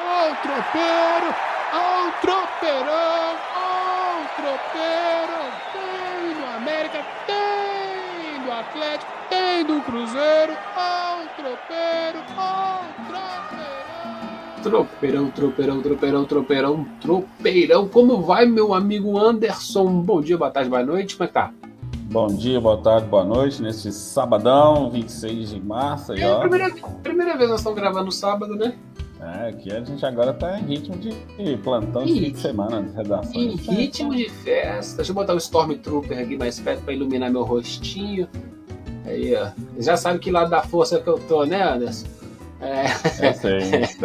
Ó o tropeiro, ó o tropeirão, ó o tropeiro. Tem do América, tem do Atlético, tem do Cruzeiro, ó o tropeiro, ó o tropeirão. Tropeirão, tropeirão, tropeirão, tropeirão, tropeirão. Como vai, meu amigo Anderson? Bom dia, boa tarde, boa noite. Como é que tá? Bom dia, boa tarde, boa noite, neste sabadão, 26 de março. Aí, É a ó. primeira, primeira vez nós estamos gravando sábado, né? É, aqui a gente agora tá em ritmo de plantão de fim de semana de redação. Em ritmo de festa. Deixa eu botar o Stormtrooper aqui mais perto para iluminar meu rostinho. Aí, ó. Já sabe que lado da força que eu tô, né, Anderson? É, Eu sei.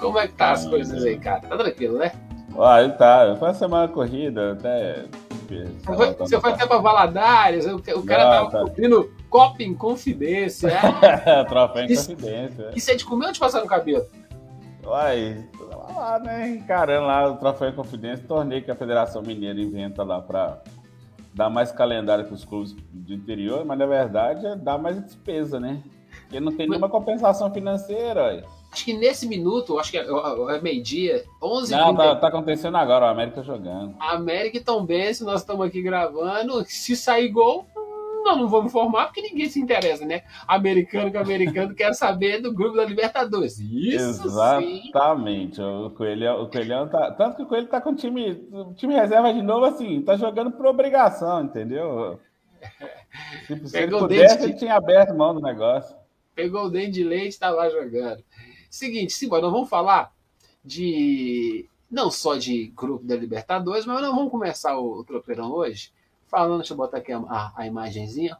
Como é que tá as coisas aí, cara? Tá tranquilo, né? Ele tá. Foi uma semana corrida, até. Você foi, você foi até pra Valadares, o, cara Não, tava tá. cobrindo Copa em Confidência. é? Troféu em Isso- confidência. Isso é de comer ou de passar no cabelo? Uai, tava lá, né? Encarando lá o Troféu em Confidência, torneio que a Federação Mineira inventa lá pra dar mais calendário para os clubes do interior, mas na verdade é dar mais despesa, né? Porque não tem nenhuma compensação financeira, ué. Acho que nesse minuto, acho que é, é meio-dia, 11 Não, tá, tá acontecendo agora, o América jogando. América e Tom Benz, nós estamos aqui gravando. Se sair gol, nós não vamos informar porque ninguém se interessa, né? Americano com americano quer saber do grupo da Libertadores. Isso sim. Exatamente. O Coelhão, o Coelhão tá. Tanto que o Coelho tá com o time, o time reserva de novo, assim, tá jogando por obrigação, entendeu? Se, se ele Pegou o pudesse, dente. ele tinha aberto mão do negócio. Pegou o dente de leite e tá lá jogando. Seguinte, Simba, nós vamos falar de. Não só de grupo da Libertadores, mas nós vamos começar o, o tropeirão hoje falando. Deixa eu botar aqui a, a, imagenzinha.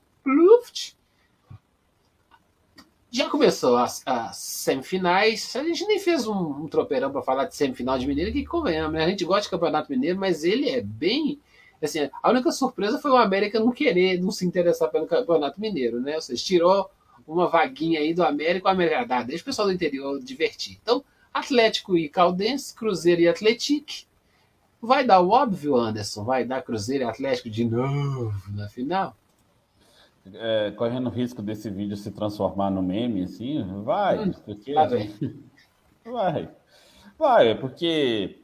Já começou as, as semifinais. A gente nem fez um, um tropeirão para falar de semifinal de Mineiro, que convenhamos, né? A gente gosta de Campeonato Mineiro, mas ele é bem. Assim, a única surpresa foi o América não querer, não se interessar pelo Campeonato Mineiro, né? Ou seja, tirou uma vaguinha aí do América, o América ah, deixa o pessoal do interior divertir. Então, Atlético e Caldense, Cruzeiro e Atlético. Vai dar o óbvio, Anderson? Vai dar Cruzeiro e Atlético de novo na final? É, correndo o risco desse vídeo se transformar no meme, assim, vai. Hum, porque... Tá bem. Vai. Vai, porque,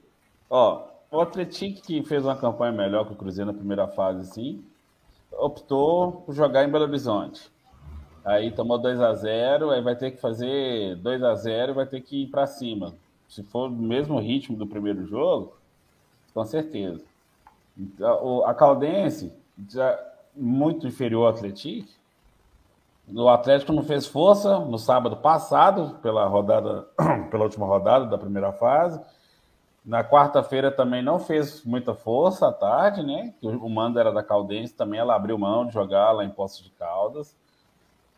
ó, o Atlético que fez uma campanha melhor que o Cruzeiro na primeira fase, assim, optou por jogar em Belo Horizonte. Aí tomou 2 a 0 aí vai ter que fazer 2 a 0 e vai ter que ir para cima. Se for no mesmo ritmo do primeiro jogo, com certeza. Então, a Caldense, já muito inferior ao Atlético, o Atlético não fez força no sábado passado, pela rodada, pela última rodada da primeira fase. Na quarta-feira também não fez muita força à tarde, né? O mando era da Caldense, também ela abriu mão de jogar lá em Poços de Caldas.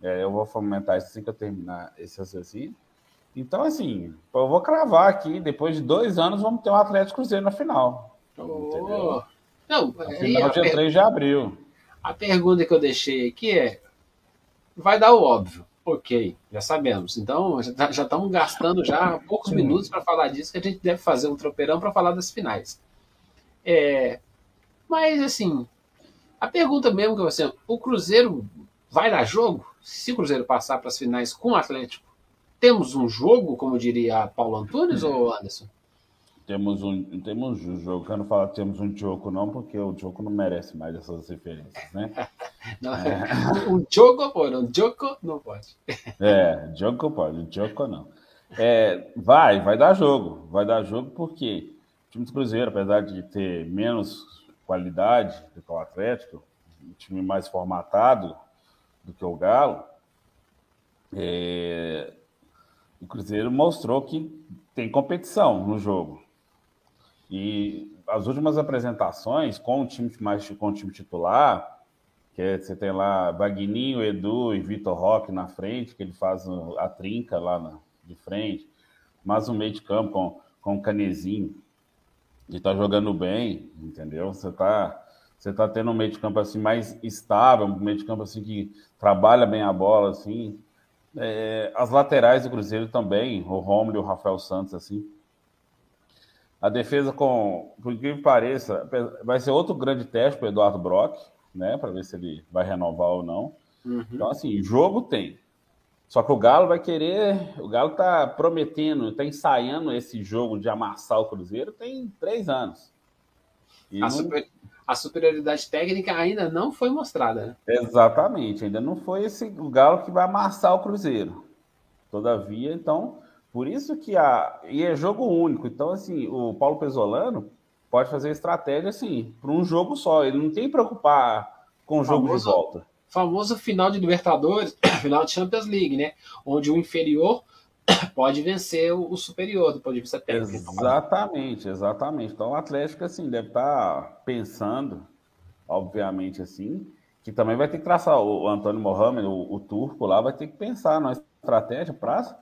É, eu vou fomentar isso assim que eu terminar esse raciocínio. Então, assim, eu vou cravar aqui, depois de dois anos, vamos ter um Atlético Cruzeiro na final. Entendeu? Oh. Não, final dia per- 3 de abril. a pergunta que eu deixei aqui é: vai dar o óbvio? Ok, já sabemos. Então, já tá- já estamos gastando já poucos minutos para falar disso, que a gente deve fazer um tropeirão para falar das finais. É, mas, assim, a pergunta mesmo que você. O Cruzeiro vai dar jogo? Se o Cruzeiro passar para as finais com o Atlético, temos um jogo, como diria Paulo Antunes ou Anderson? Temos um, temos um jogo, eu não falo temos um jogo não, porque o jogo não merece mais essas referências, né? Não, um jogo pode, um jogo não pode. É, jogo pode, jogo não. É, vai, vai dar jogo, vai dar jogo porque o time do Cruzeiro, apesar de ter menos qualidade do que o Atlético, um time mais formatado do que o Galo, é, o Cruzeiro mostrou que tem competição no jogo. E as últimas apresentações com o time mais com o time titular, que é, você tem lá Bagninho, Edu e Vitor Roque na frente, que ele faz a trinca lá na- de frente, mas um meio de campo com, com o Canezinho, que está jogando bem, entendeu? Você está você tá tendo um meio de campo assim mais estável, um meio de campo assim que trabalha bem a bola, assim. É, as laterais do Cruzeiro também, o Romulo e o Rafael Santos, assim. A defesa com, por incrível que pareça, vai ser outro grande teste para o Eduardo Brock, né? Para ver se ele vai renovar ou não. Uhum. Então, assim, jogo tem. Só que o Galo vai querer. O Galo tá prometendo, tá ensaiando esse jogo de amassar o Cruzeiro tem três anos. A, não... super, a, superioridade técnica ainda não foi mostrada, né? Exatamente, ainda não foi esse o Galo que vai amassar o Cruzeiro. Todavia, então, por isso que a. E é jogo único. Então, assim, o Paulo Pesolano pode fazer estratégia assim, para um jogo só. Ele não tem que preocupar com o jogo famoso, de volta. Famoso final de Libertadores, final de Champions League, né? Onde o inferior pode vencer o, superior do ponto de vista técnico. Exatamente, exatamente. Então o Atlético assim deve estar tá pensando, obviamente assim, que também vai ter que traçar o, Antônio Mohamed, o, o turco lá, vai ter que pensar na estratégia para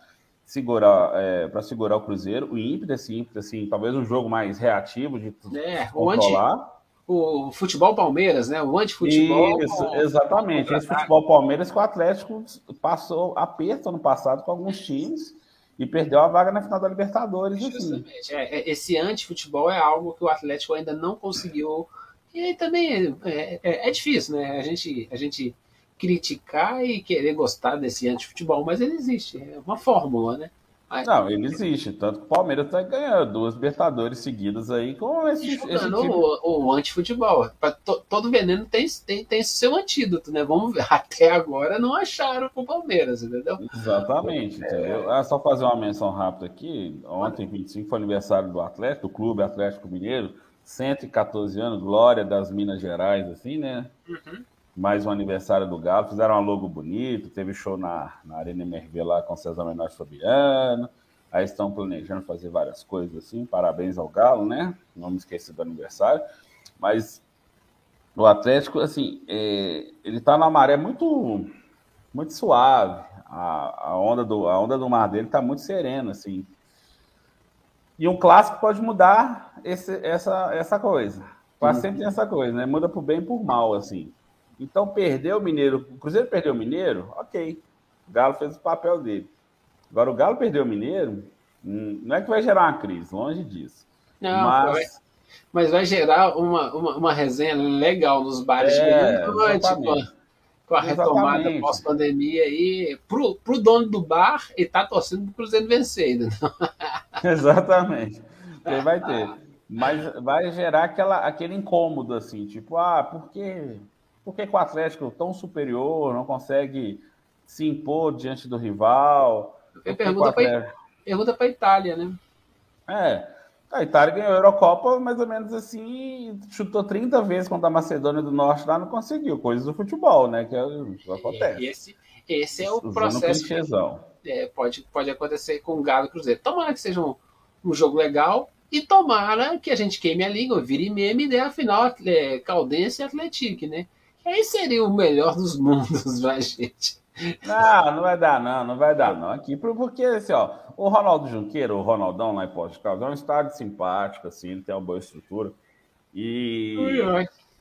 segurar é, para segurar o Cruzeiro, o ímpeto, esse ímpeto, assim, talvez um jogo mais reativo de é, controlar. O, anti, o futebol Palmeiras, né? O antifutebol. Isso, exatamente. Esse futebol Palmeiras que o Atlético passou aperto ano passado com alguns times e perdeu a vaga na final da Libertadores. Assim. Justamente. Assim. É, esse antifutebol é algo que o Atlético ainda não conseguiu. E aí também é, é, é difícil, né? A gente, a gente criticar e querer gostar desse antifutebol, mas ele existe, é uma fórmula, né? Aí, não, ele existe, tanto que o Palmeiras está ganhando duas Libertadores seguidas aí com esse, esse tipo... o, o antifutebol. todo veneno tem, tem, tem seu antídoto, né? Vamos ver. Até agora não acharam pro Palmeiras, entendeu? Exatamente, é... entendeu? Ah, só fazer uma menção rápida aqui. Ontem, 25, foi aniversário do Atlético, do Clube Atlético Mineiro. 114 anos, glória das Minas Gerais, assim, né? Uhum mais um aniversário do Galo, fizeram um logo bonito, teve show na, na Arena MRV lá com César Menor Fabiano, aí estão planejando fazer várias coisas assim, parabéns ao Galo, né? Não me esqueça do aniversário, mas o Atlético, assim, é, ele tá na maré muito, muito suave, a, a, onda do, a onda do mar dele tá muito serena, assim, e um clássico pode mudar esse, essa, essa coisa, quase sempre tem essa coisa, né? Muda por bem e por mal, assim. Então, perdeu o Mineiro. O Cruzeiro perdeu o Mineiro, ok. O Galo fez o papel dele. Agora, o Galo perdeu o Mineiro, hum, não é que vai gerar uma crise, longe disso. Não, mas, vai, mas vai gerar uma, uma, uma, resenha legal nos bares é, de noite, com, com a retomada pós-pandemia aí, pro, pro dono do bar e tá torcendo pro Cruzeiro vencer ainda. Exatamente. Ele vai ter. Mas vai gerar aquela, aquele incômodo, assim, tipo, ah, por que por que, o Atlético tão superior não consegue se impor diante do rival? Pergunta para a Itália, né? É, a Itália ganhou a Eurocopa mais ou menos assim, chutou 30 vezes contra a Macedônia do Norte lá, não conseguiu, coisas do futebol, né? Que, é, que acontece. Esse, esse é o Usando processo. Que, é, pode, pode acontecer com o Galo e Cruzeiro. Tomara que seja um, um jogo legal e tomara que a gente queime a língua, vire meme e dê a final é, Caldense e Atlético, né? Aí seria o melhor dos mundos pra gente. Não, não vai dar, não, não vai dar, não. Aqui, porque assim, ó, o Ronaldo Junqueiro, o Ronaldão lá em Portugal, é um estádio simpático, assim, ele tem uma boa estrutura. E,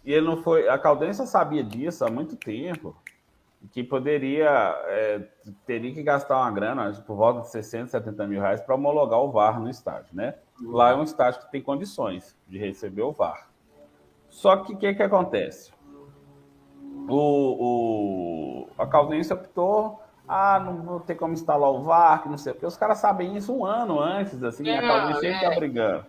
e ele não foi. A Caldense sabia disso há muito tempo. Que poderia, é, teria que gastar uma grana, por volta de 60, 70 mil reais, para homologar o VAR no estádio, né? Lá é um estádio que tem condições de receber o VAR. Só que o que, que acontece? O, o, a Caldense optou, ah, não vou ter como instalar o VAR, que não sei, porque os caras sabem isso um ano antes, assim, é, a Caldense sempre tá é, tá brigando.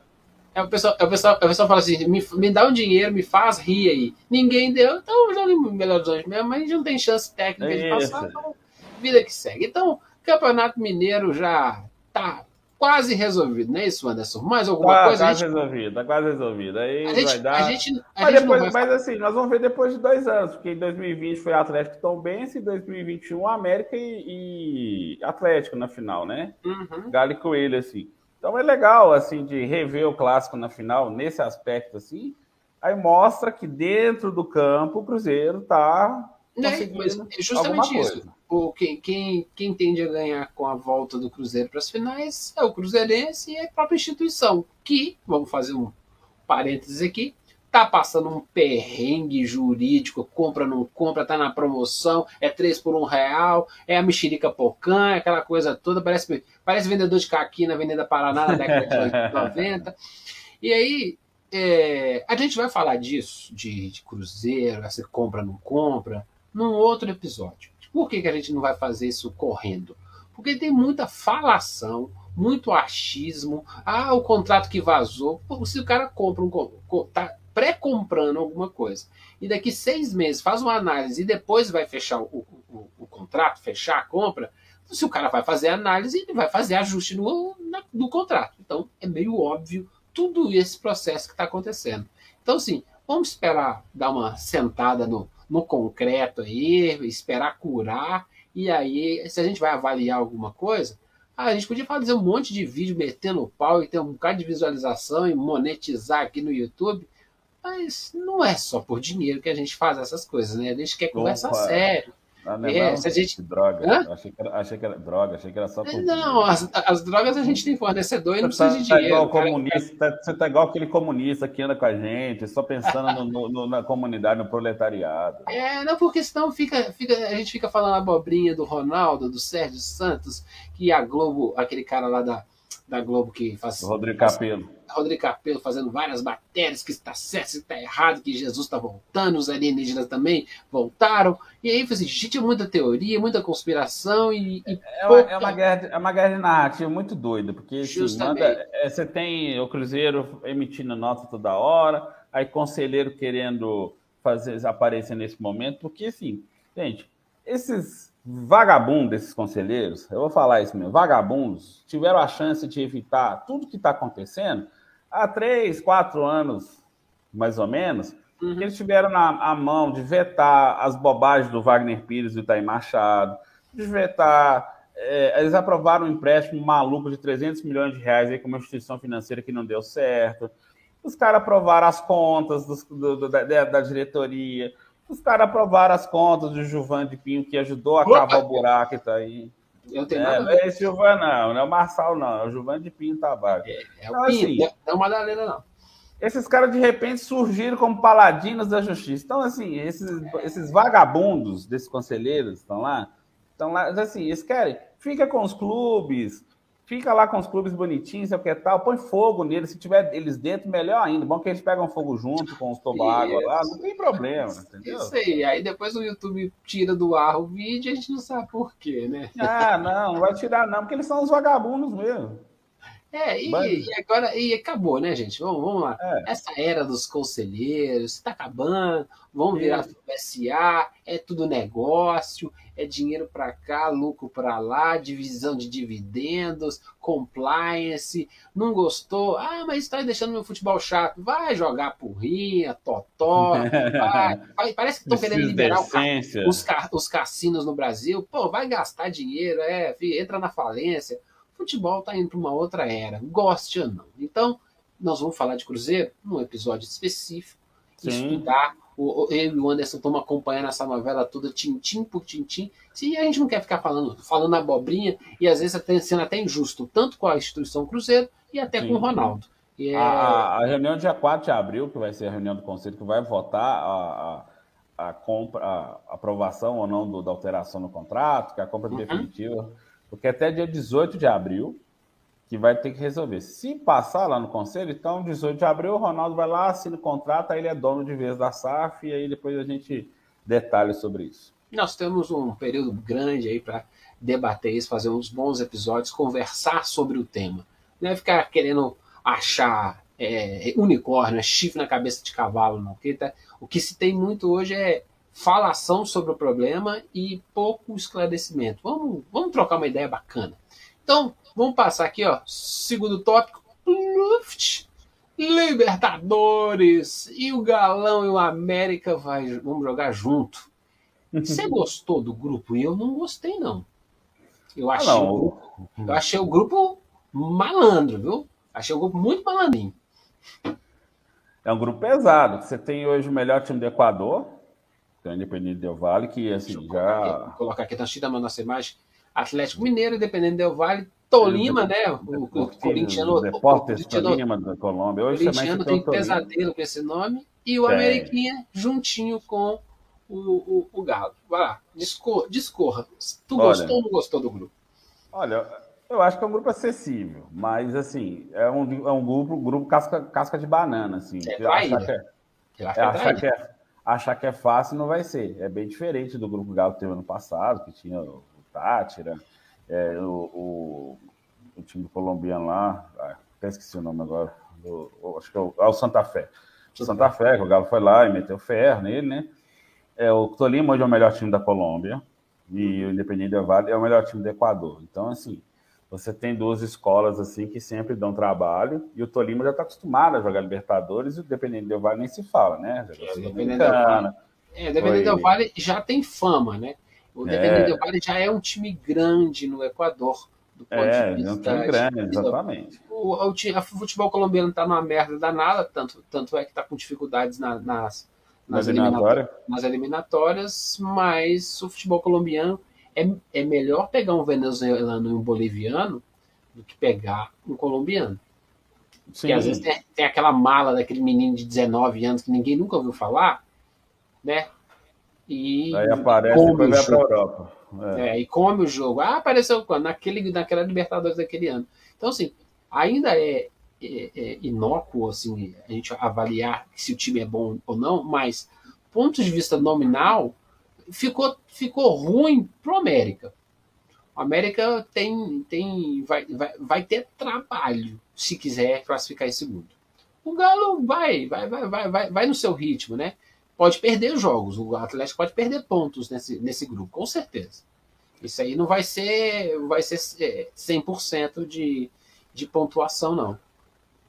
É, o, pessoal, é, o, pessoal, o pessoal fala assim, me, me dá um dinheiro, me faz rir aí. Ninguém deu, então já em Belo Horizonte mesmo, mas a gente não tem chance técnica de passar, então vida que segue. Então, Campeonato Mineiro já tá quase resolvido, não é isso, Anderson? Mais alguma tá, coisa? Quase gente... resolvido, tá quase resolvido. Aí a gente, vai dar. A gente, a mas, gente depois, vai... mas assim, nós vamos ver depois de dois anos, porque em 2020 foi Atlético Tom Benz, em 2021 América e, e Atlético na final, né? Uhum. Galo e Coelho, assim. Então é legal, assim, de rever o clássico na final, nesse aspecto, assim. Aí mostra que dentro do campo o Cruzeiro tá né? Mas é justamente isso. O, quem, quem, quem tende a ganhar com a volta do Cruzeiro para as finais é o Cruzeirense e a própria instituição, que, vamos fazer um parênteses aqui, tá passando um perrengue jurídico, compra, não compra, tá na promoção, é três por um real, é a mexerica pocã, é aquela coisa toda, parece, parece vendedor de caqui na Avenida Paraná na década de 90. E aí, é, a gente vai falar disso, de, de cruzeiro, se compra, não compra, num outro episódio. Por que, que a gente não vai fazer isso correndo? Porque tem muita falação, muito achismo. Ah, o contrato que vazou. Se o cara compra um. tá pré-comprando alguma coisa. E daqui seis meses faz uma análise e depois vai fechar o, o, o contrato, fechar a compra. Se o cara vai fazer análise, ele vai fazer ajuste no, na, no contrato. Então é meio óbvio tudo esse processo que está acontecendo. Então, assim, vamos esperar dar uma sentada no, no concreto aí, esperar curar, e aí, se a gente vai avaliar alguma coisa, a gente podia fazer um monte de vídeo metendo o pau e ter um bocado de visualização e monetizar aqui no YouTube, mas não é só por dinheiro que a gente faz essas coisas, né? A gente quer conversar Opa. sério. Ah, é, se a gente... Droga. Achei que, era, achei que era droga, achei que era só por Não, as, as, drogas a gente tem fornecedor e não precisa tá, de dinheiro. Tá igual comunista, Você tá igual aquele comunista que anda com a gente, só pensando no, no, na comunidade, no proletariado. É, não, porque senão fica, fica, a gente fica falando abobrinha do Ronaldo, do Sérgio Santos, que a Globo, aquele cara lá da, da Globo que faz. Rodrigo Capello. Rodrigo Capello fazendo várias matérias que está certo, que está errado, que Jesus está voltando, os alienígenas também voltaram. E aí, assim, gente, muita teoria, muita conspiração e. e é, pouca... é, uma guerra, é uma guerra de narrativa muito doida, porque assim, manda, é, você tem o Cruzeiro emitindo nota toda hora, aí conselheiro querendo fazer aparecer nesse momento, porque assim, gente, esses vagabundos, esses conselheiros, eu vou falar isso mesmo, vagabundos, tiveram a chance de evitar tudo que está acontecendo há três, quatro anos, mais ou menos, uhum. eles tiveram na a mão de vetar as bobagens do Wagner Pires e do Itaí Machado, de vetar. É, eles aprovaram um empréstimo maluco de 300 milhões de reais aí com uma instituição financeira que não deu certo. Os caras aprovaram as contas do, do, da, da, diretoria. Os caras aprovaram as contas do Gilvan de Pinho, que ajudou a cavar o buraco e tá aí. Eu tenho é, nada não é Gilvan, não, não é o Marçal, não, é o Gilvan de Pinho Tavares. É, é o então, Pinho, assim, não é o Madalena, não. Esses caras de repente surgiram como paladinos da justiça. Então, assim, esses, esses vagabundos desses conselheiros estão lá, estão lá, assim, eles querem, fica com os clubes, Fica lá com os clubes bonitinhos, é o que tal, põe fogo neles, se tiver eles dentro, melhor ainda. Bom que eles pegam fogo junto com os toboágua lá, não tem problema, entendeu? Isso aí, aí depois o YouTube tira do ar o vídeo e a gente não sabe por quê, né? Ah, não, não vai tirar não, porque eles são os vagabundos mesmo. É, e, e, agora e acabou, né, gente? Vamos, vamos lá. É. Essa era dos conselheiros está acabando, vamos virar SA, é tudo negócio, é dinheiro para cá, lucro para lá, divisão de dividendos, compliance. Não gostou? Ah, mas está deixando meu futebol chato. Vai jogar porrinha, totó. Vai, parece que estão querendo liberar os, os cassinos no Brasil. Pô, vai gastar dinheiro, é, entra na falência futebol está indo para uma outra era, goste ou não. Então, nós vamos falar de Cruzeiro num episódio específico, Sim. estudar. O, eu e o Anderson estamos acompanhando essa novela toda, tintim por tintim. Se a gente não quer ficar falando, falando abobrinha, e às vezes até sendo até injusto, tanto com a instituição Cruzeiro e até Sim. com o Ronaldo. É... A, a, reunião dia 4 de abril, que vai ser a reunião do Conselho, que vai votar a, a, a compra, a aprovação ou não do, da alteração no contrato, que é a compra uhum. definitiva porque até dia 18 de abril que vai ter que resolver. Se passar lá no conselho, então 18 de abril o Ronaldo vai lá, assina o contrato, aí ele é dono de vez da SAF e aí depois a gente detalha sobre isso. Nós temos um período grande aí para debater isso, fazer uns bons episódios, conversar sobre o tema. Não é ficar querendo achar é, unicórnio, é chifre na cabeça de cavalo, não. Porque tá, o que se tem muito hoje é falação sobre o problema e pouco esclarecimento. Vamos, vamos trocar uma ideia bacana. Então, vamos passar aqui, ó. Segundo tópico. Libertadores. E o Galão e o América vai, vamos jogar junto. Você gostou do grupo? Eu não gostei, não. Eu ah, achei, ah, não. O, grupo, eu achei o grupo malandro, viu? Achei o grupo muito malandrinho. É um grupo pesado. Você tem hoje o melhor time do Equador, então, Independente Del Vale, que assim, já. Colocar aqui, colocar aqui, tá da nossa imagem. Atlético Mineiro, Independente Del Vale, Tolima, né? O, o, o corintiano. Deportes Tolima da Colômbia. Hoje o corintiano tem pesadelo com esse nome. E o é. Ameriquinha juntinho com o, o, o Galo. Vai lá, discorra. discorra. Tu gostou ou não gostou do grupo? Olha, eu acho que é um grupo acessível, mas assim, é um, é um grupo, grupo casca, casca de banana, assim. É, traíra. Achar que é, é, achar que é achar que é fácil, não vai ser. É bem diferente do grupo Galo que teve ano passado, que tinha o Tátira, é, o, o, o, time colombiano lá, ah, até esqueci o nome agora, do, acho que é o, é o Santa Fé. O Santa Fé, que o Galo foi lá e meteu ferro nele, né? É, o Tolima hoje é o melhor time da Colômbia e o Independiente del Valle é o melhor time do Equador. Então, assim, você tem duas escolas assim que sempre dão trabalho e o Tolima já está acostumado a jogar Libertadores e o Independente Del Vale nem se fala, né? É, o Independente Del Vale, é, Del Vale já tem fama, né? O Independente é. Del Vale já é um time grande no Equador. Do ponto é, de vista, é um time grande, exatamente. O, o, o, futebol colombiano está numa merda danada, tanto, tanto é que está com dificuldades na, nas, nas, eliminatórias. nas eliminatórias, mas o futebol colombiano é, é melhor pegar um venezuelano e um boliviano do que pegar um colombiano. Sim. Porque às vezes tem, tem, aquela mala daquele menino de 19 anos que ninguém nunca ouviu falar, né? E Aí aparece e vai para a Europa. É. é. e come o jogo. Ah, apareceu quando? Naquele, naquela Libertadores daquele ano. Então, assim, ainda é, é, é inócuo assim, a gente avaliar se o time é bom ou não, mas ponto de vista nominal, ficou, ficou ruim pro América. O América tem, tem, vai, vai, vai ter trabalho se quiser classificar em segundo. O Galo vai, vai, vai, vai, vai, vai no seu ritmo, né? Pode perder jogos, o Atlético pode perder pontos nesse, nesse grupo, com certeza. Isso aí não vai ser, vai ser 100% é, de, de pontuação, não.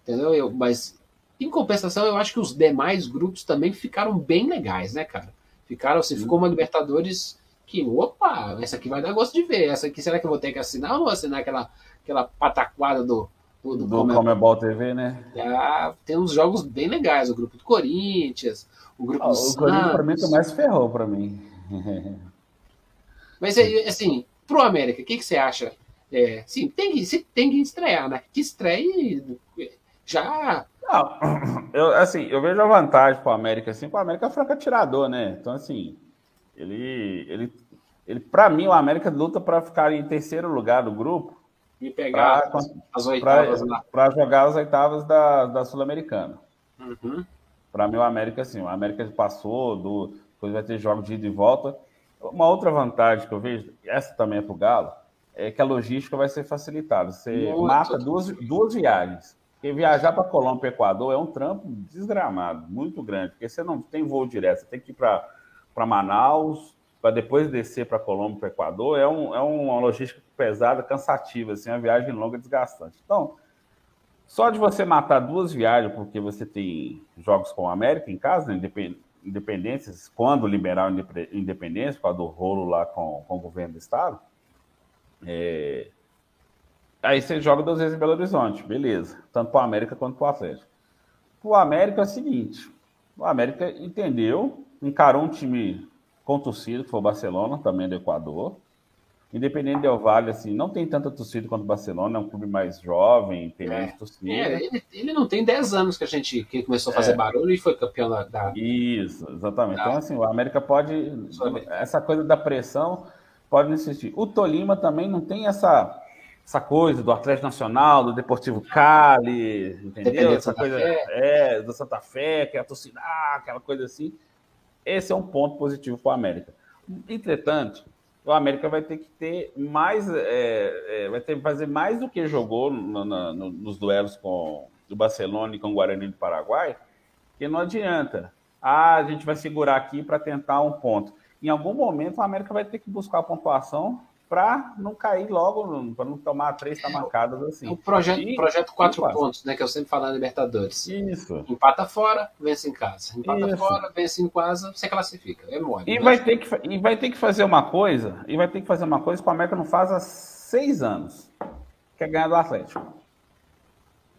Entendeu? Eu, mas, em compensação, eu acho que os demais grupos também ficaram bem legais, né, cara? Ficaram, assim, ficou uma Libertadores que, opa, essa aqui vai dar gosto de ver. Essa aqui, será que eu vou ter que assinar ou vou assinar aquela, aquela pataquada do, do, do, do Comebol TV, né? Ah, tem uns jogos bem legais, o grupo do Corinthians, o grupo ah, do O Santos. Corinthians, pra mim, que mais ferrou pra mim. Mas, assim, pro América, o que, que você acha? É, sim, tem que, tem que estrear, né? Que estreie já não, eu, assim, eu vejo a vantagem para o América, assim, para o América é franco atirador, né? Então, assim, ele, ele, ele para mim, o América luta para ficar em terceiro lugar do grupo e pegar pra, as oitavas Para jogar as oitavas da, da Sul-Americana. Uhum. Para mim, o América, assim, o América passou, do, depois vai ter jogos de ida e volta. Uma outra vantagem que eu vejo, essa também é para o Galo, é que a logística vai ser facilitada. Você Muito. mata duas, duas viagens. Porque viajar para Colômbia e Equador é um trampo desgramado, muito grande, porque você não tem voo direto, você tem que ir para Manaus, para depois descer para Colômbia para Equador, é, um, é uma logística pesada, cansativa, assim, uma viagem longa desgastante. Então, só de você matar duas viagens, porque você tem jogos com a América em casa, né, independências, quando liberar independência, por causa do rolo lá com, com o governo do Estado, é, Aí você joga duas vezes em Belo Horizonte, beleza. Tanto para o América quanto para o Atlético. Para o América é o seguinte: o América entendeu, encarou um time com torcida, que foi o Barcelona, também do Equador. Independente do Vale, assim, não tem tanta torcida quanto o Barcelona, é um clube mais jovem, tem é, mais torcida. É, ele, ele, não tem 10 anos que a gente que começou a fazer é. barulho e foi campeão da. da Isso, exatamente. Da, então, assim, o América pode. Essa coisa da pressão pode insistir. O Tolima também não tem essa essa coisa do Atlético Nacional, do Deportivo Cali, entendeu? Essa coisa é, do Santa Fé, que é a torcida, aquela coisa assim. Esse é um ponto positivo para o América. Entretanto, o América vai ter que ter mais, é, é, vai ter que fazer mais do que jogou no, no, nos duelos com o Barcelona e com o Guarani do Paraguai, que não adianta. Ah, a gente vai segurar aqui para tentar um ponto. Em algum momento, o América vai ter que buscar a pontuação para não cair logo, para não tomar três tamancadas assim. O projeto, e, projeto quatro pontos, né? Que eu sempre falo na Libertadores. Isso. Empata fora, vence em casa. Empata Isso. fora, vence em casa, você classifica. É mole. E, né? vai ter que, e vai ter que fazer uma coisa, e vai ter que fazer uma coisa que o América não faz há seis anos, que é ganhar do Atlético.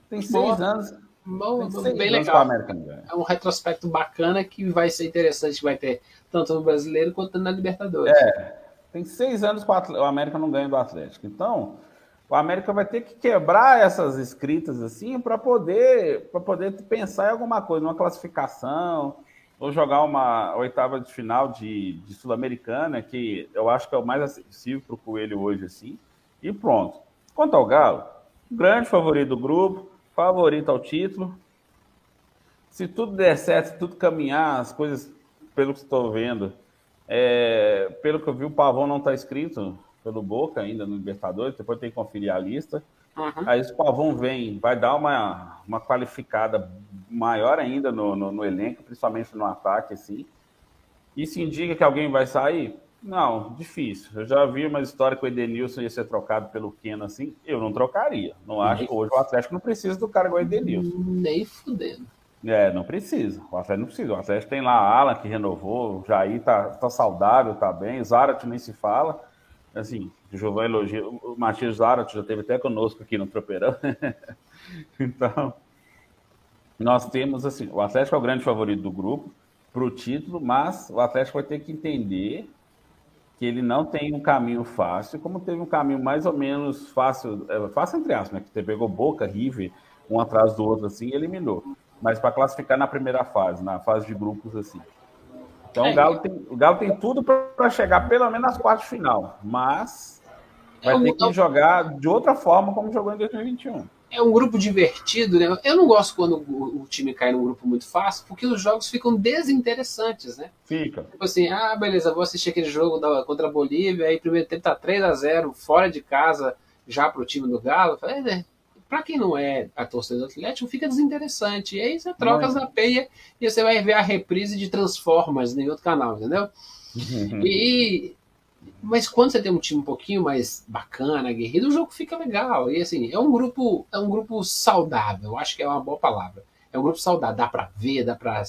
Tem seis Boa. anos. Bom, bem legal. É um retrospecto bacana que vai ser interessante, vai ter tanto no brasileiro quanto na Libertadores. É. Tem seis anos que o América não ganha do Atlético. Então, o América vai ter que quebrar essas escritas assim para poder, para poder pensar em alguma coisa, uma classificação, ou jogar uma oitava de final de, de Sul-Americana, que eu acho que é o mais acessível para o Coelho hoje, assim, e pronto. Quanto ao Galo, grande favorito do grupo, favorito ao título. Se tudo der certo, se tudo caminhar, as coisas pelo que estou vendo, é, pelo que eu vi, o Pavão não está inscrito pelo Boca ainda no Libertadores, depois tem que conferir a lista. Uhum. Aí o Pavão vem, vai dar uma, uma qualificada maior ainda no, no, no, elenco, principalmente no ataque, assim. Isso indica que alguém vai sair? Não, difícil. Eu já vi uma história que o Edenilson ia ser trocado pelo Keno, assim. Eu não trocaria. Não acho hoje o Atlético não precisa do cara igual o Edenilson. Nem fudendo. É, não precisa. O Atlético não precisa. O Atlético tem lá a Alan que renovou, o Jair tá, tá saudável, tá bem, Zarat nem se fala. Assim, o Giovanni elogia. O Matias Zarat já teve até conosco aqui no Tropeirão. então, nós temos assim, o Atlético é o grande favorito do grupo para o título, mas o Atlético vai ter que entender que ele não tem um caminho fácil, como teve um caminho mais ou menos fácil, é, fácil entre aspas, né? Que você pegou Boca, River, um atrás do outro assim, e eliminou mas para classificar na primeira fase, na fase de grupos assim. Então é. o, Galo tem, o Galo tem tudo para chegar pelo menos nas quartas de final, mas vai é ter que jogar de outra forma como jogou em 2021. É um grupo divertido, né? Eu não gosto quando o, o time cai num grupo muito fácil, porque os jogos ficam desinteressantes, né? Fica. Tipo assim, ah, beleza, vou assistir aquele jogo da, contra a Bolívia, aí primeiro tempo tá 3 a 0 fora de casa, já pro time do Galo. Falei, é, para quem não é a torcida do Atlético, fica desinteressante. E aí você troca na peia e você vai ver a reprise de Transformers em outro canal, entendeu? Uhum. E, mas quando você tem um time um pouquinho mais bacana, aguerrido, o jogo fica legal. E assim, é um grupo, é um grupo saudável, acho que é uma boa palavra. É um grupo saudável, dá para ver, dá para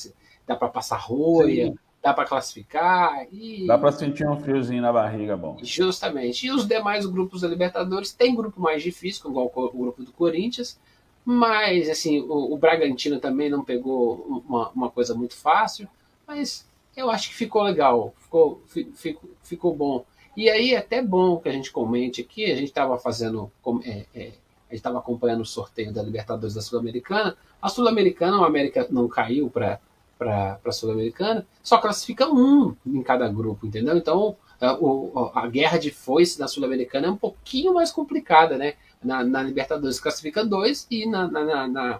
dá para passar rolha. Sim dá para classificar. E... Dá para sentir um friozinho na barriga, bom. Justamente. E os demais grupos da Libertadores tem grupo mais difícil, igual o grupo do Corinthians, mas assim o, o Bragantino também não pegou uma, uma, coisa muito fácil, mas eu acho que ficou legal, ficou, ficou, ficou bom. E aí é até bom que a gente comente aqui, a gente estava fazendo, é, é, a gente estava acompanhando o sorteio da Libertadores da Sul-Americana. A Sul-Americana, o América não caiu para para a Sul-Americana, só classifica um em cada grupo, entendeu? Então a, o, a guerra de foice da Sul-Americana é um pouquinho mais complicada, né? Na, na Libertadores classifica dois e na, na, na, na,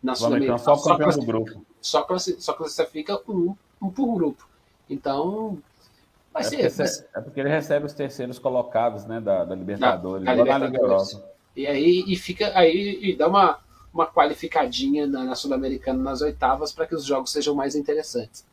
na Sul-Americana só, só, classifica, grupo. Só, só classifica um, um por grupo. Então vai é ser. Porque, é porque ele recebe os terceiros colocados né, da, da Libertadores, da, da Libertadores. Liga Europa. E aí e fica aí e dá uma uma qualificadinha na, na Sul-Americana nas oitavas para que os jogos sejam mais interessantes.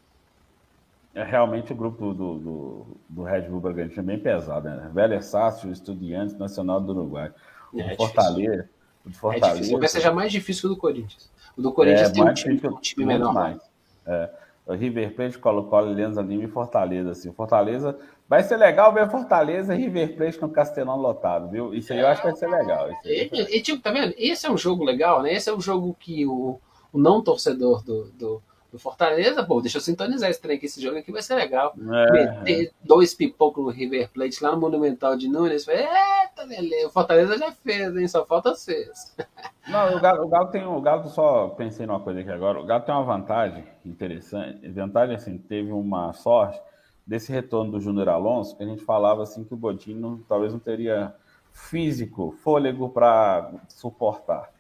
É realmente o grupo do, do, do Red Bull Bragantino é bem pesado, né? Velho Sácio, Estudiantes, Nacional do Uruguai. O é, Fortaleza. O Fortaleza. É difícil. Talvez seja mais difícil que o do Corinthians. O do Corinthians é, tem um time, um time menor. Mais. É. O River Plate, Colo-Colo, Lenza Lima e Fortaleza. Assim. Fortaleza Vai ser legal ver Fortaleza e River Plate no Castelão lotado, viu? Isso aí eu acho que vai ser legal. E, e, tipo, tá vendo? Esse é um jogo legal, né? Esse é um jogo que o, o não torcedor do, do, do, Fortaleza, pô, deixa eu sintonizar esse trem aqui, esse jogo aqui vai ser legal. É, Meter é. dois pipocos no River Plate lá no Monumental de Nunes, eita, o Fortaleza já fez, hein? Só falta seis. Não, o Galo, o Galo tem o Galo só pensei numa coisa aqui agora. O Galo tem uma vantagem interessante. Vantagem assim, teve uma sorte desse retorno do Júnior Alonso, que a gente falava assim que o Godinho talvez não teria físico, fôlego para suportar.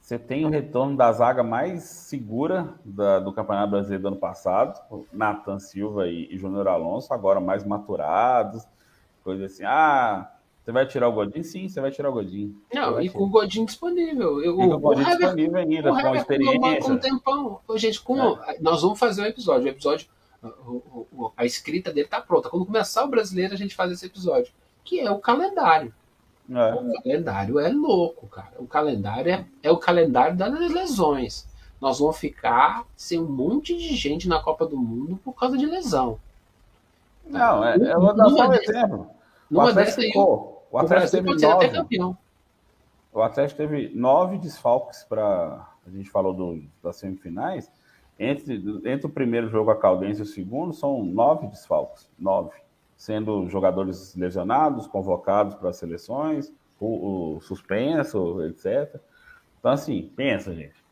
Você tem o retorno da zaga mais segura da, do Campeonato Brasileiro do ano passado, Nathan Silva e, e Júnior Alonso, agora mais maturados, coisa assim. Ah, você vai tirar o Godinho? Sim, você vai tirar o Godinho. Não, e com o Godinho disponível. Eu, o, o Godinho Hever, disponível ainda, com experiência. Com um tempão. Gente, com, é. nós vamos fazer um episódio. O episódio a escrita dele tá pronta. Quando começar o brasileiro, a gente faz esse episódio. Que é o calendário. É. O calendário é louco, cara. O calendário é, é o calendário das lesões. Nós vamos ficar sem um monte de gente na Copa do Mundo por causa de lesão. Não, é, eu vou dar só um exemplo. O Atlético, ficou, o Atlético teve nove, campeão. O Atlético teve nove desfalques para. A gente falou do, das semifinais entre, entre o primeiro jogo a Caldense e o segundo, são nove desfalques, nove. Sendo jogadores lesionados, convocados para as seleções, o, o suspenso, etc. Então, assim, pensa, gente.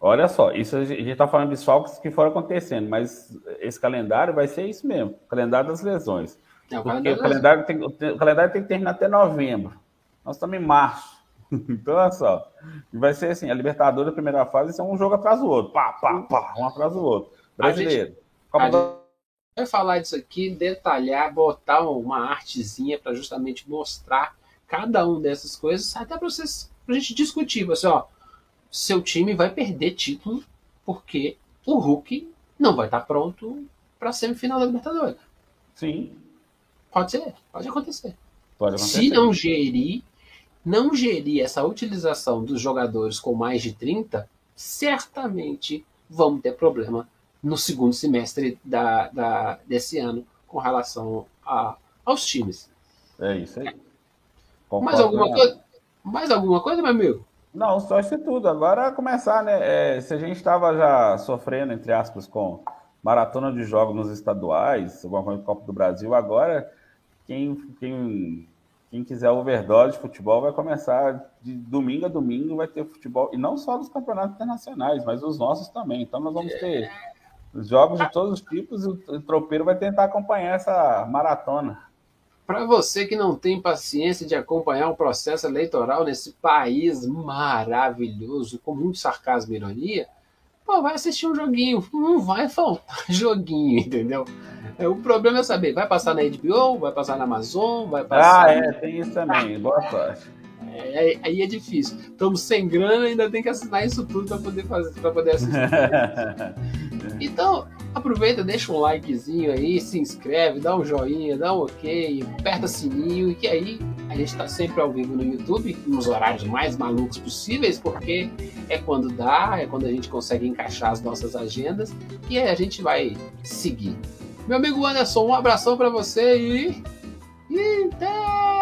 Olha só, isso a gente está falando de desfalques que foram acontecendo, mas esse calendário vai ser isso mesmo, calendário das lesões. É, o, calendário, o, calendário tem, o calendário tem que terminar até novembro. Nós estamos em março. Então, olha só. Vai ser assim: a Libertadores, a primeira fase, é um jogo atrás do outro. Pá, pá, pá, um atrás do outro. Brasileiro. Copa do vai falar disso aqui, detalhar, botar uma artezinha para justamente mostrar cada um dessas coisas, até para vocês, pra gente discutir, você, ó, seu time vai perder título porque o Hulk não vai estar pronto para a semifinal da Libertadores. Sim. Pode ser, pode acontecer. Pode acontecer. Se não gerir, não gerir essa utilização dos jogadores com mais de 30, certamente vamos ter problema no segundo semestre da, da, desse ano com relação a, aos times. É isso aí. Concordo mais alguma né? coisa? Mais alguma coisa, meu amigo? Não, só isso tudo. Agora começar, né? É, se a gente estava já sofrendo, entre aspas, com maratona de jogos nos estaduais, alguma coisa do Copa do Brasil, agora quem, quem, quem quiser overdose de futebol vai começar de domingo a domingo, vai ter futebol, e não só dos campeonatos internacionais, mas os nossos também. Então nós vamos ter jogos de todos os tipos e o tropeiro vai tentar acompanhar essa maratona. Para você que não tem paciência de acompanhar um processo eleitoral nesse país maravilhoso, com muito sarcasmo e ironia, pô, vai assistir um joguinho. Não vai faltar joguinho, entendeu? É, o problema é saber, vai passar na HBO, vai passar na Amazon, vai passar. Ah, é, tem isso também. Boa sorte. É, aí é difícil. Estamos sem grana, ainda tem que assinar isso tudo para poder fazer, para poder assistir. então, aproveita, deixa um likezinho aí, se inscreve, dá um joinha, dá um ok, aperta sininho, que aí a gente está sempre ao vivo no YouTube, nos horários mais malucos possíveis, porque é quando dá, é quando a gente consegue encaixar as nossas agendas e aí a gente vai seguir. Meu amigo Anderson, um abração para você e. até!